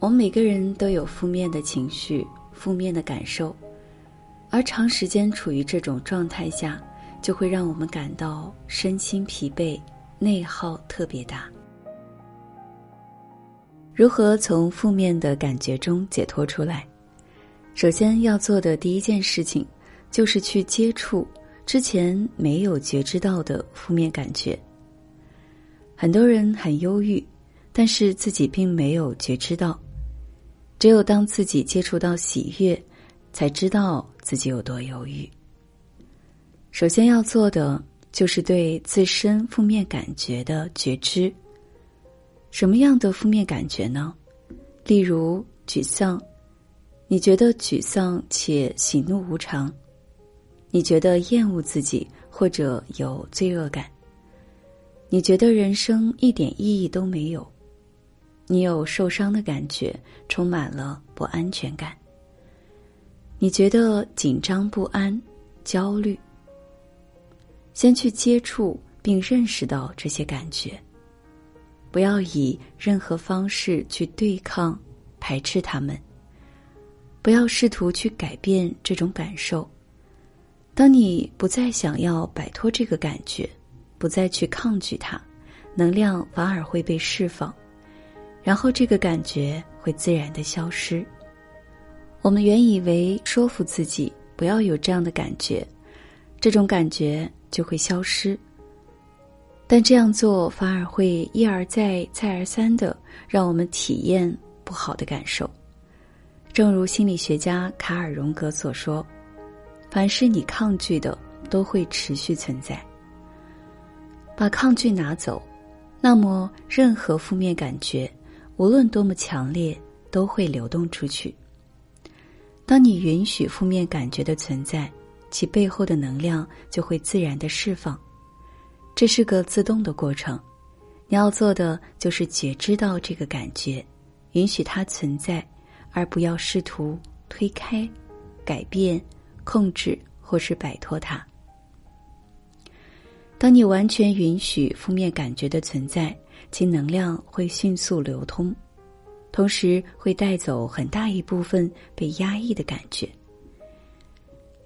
我们每个人都有负面的情绪、负面的感受，而长时间处于这种状态下，就会让我们感到身心疲惫、内耗特别大。如何从负面的感觉中解脱出来？首先要做的第一件事情，就是去接触之前没有觉知到的负面感觉。很多人很忧郁，但是自己并没有觉知到。只有当自己接触到喜悦，才知道自己有多忧郁。首先要做的就是对自身负面感觉的觉知。什么样的负面感觉呢？例如沮丧，你觉得沮丧且喜怒无常；你觉得厌恶自己或者有罪恶感；你觉得人生一点意义都没有。你有受伤的感觉，充满了不安全感。你觉得紧张不安、焦虑。先去接触并认识到这些感觉，不要以任何方式去对抗、排斥他们。不要试图去改变这种感受。当你不再想要摆脱这个感觉，不再去抗拒它，能量反而会被释放。然后这个感觉会自然的消失。我们原以为说服自己不要有这样的感觉，这种感觉就会消失。但这样做反而会一而再、再而三的让我们体验不好的感受。正如心理学家卡尔·荣格所说：“凡是你抗拒的，都会持续存在。把抗拒拿走，那么任何负面感觉。”无论多么强烈，都会流动出去。当你允许负面感觉的存在，其背后的能量就会自然的释放。这是个自动的过程。你要做的就是觉知到这个感觉，允许它存在，而不要试图推开、改变、控制或是摆脱它。当你完全允许负面感觉的存在。其能量会迅速流通，同时会带走很大一部分被压抑的感觉。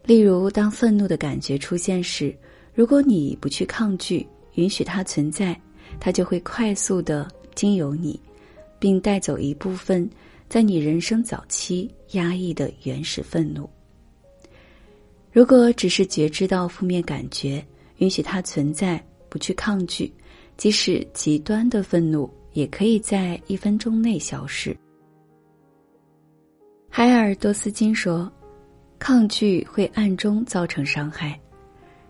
例如，当愤怒的感觉出现时，如果你不去抗拒，允许它存在，它就会快速的经由你，并带走一部分在你人生早期压抑的原始愤怒。如果只是觉知到负面感觉，允许它存在，不去抗拒。即使极端的愤怒，也可以在一分钟内消失。海尔多斯金说：“抗拒会暗中造成伤害，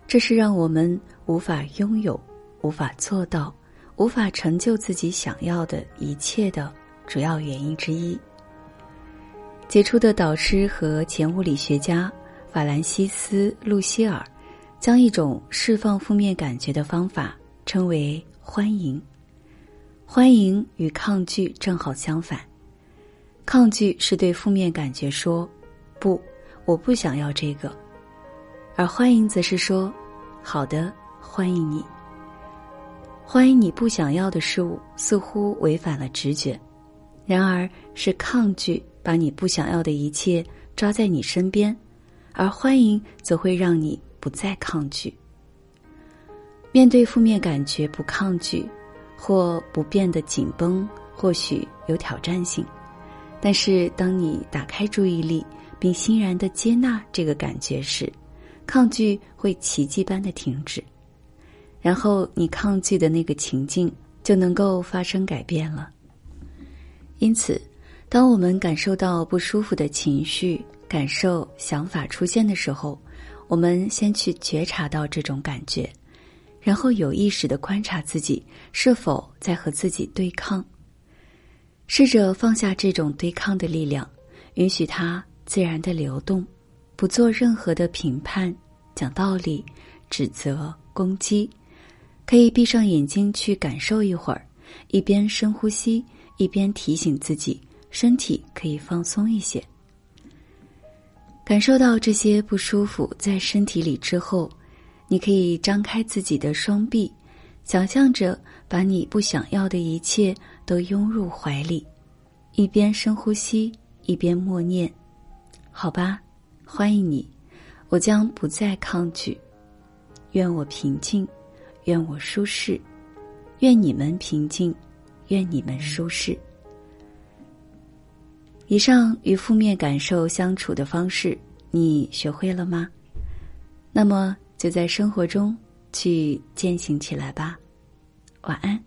这是让我们无法拥有、无法做到、无法成就自己想要的一切的主要原因之一。”杰出的导师和前物理学家法兰西斯·路希尔将一种释放负面感觉的方法称为。欢迎，欢迎与抗拒正好相反。抗拒是对负面感觉说“不，我不想要这个”，而欢迎则是说“好的，欢迎你”。欢迎你不想要的事物，似乎违反了直觉；然而是抗拒把你不想要的一切抓在你身边，而欢迎则会让你不再抗拒。面对负面感觉，不抗拒，或不变得紧绷，或许有挑战性。但是，当你打开注意力，并欣然的接纳这个感觉时，抗拒会奇迹般的停止，然后你抗拒的那个情境就能够发生改变了。因此，当我们感受到不舒服的情绪、感受、想法出现的时候，我们先去觉察到这种感觉。然后有意识的观察自己是否在和自己对抗，试着放下这种对抗的力量，允许它自然的流动，不做任何的评判、讲道理、指责、攻击，可以闭上眼睛去感受一会儿，一边深呼吸，一边提醒自己身体可以放松一些。感受到这些不舒服在身体里之后。你可以张开自己的双臂，想象着把你不想要的一切都拥入怀里，一边深呼吸，一边默念：“好吧，欢迎你，我将不再抗拒。愿我平静，愿我舒适，愿你们平静，愿你们舒适。”以上与负面感受相处的方式，你学会了吗？那么就在生活中去践行起来吧。晚安。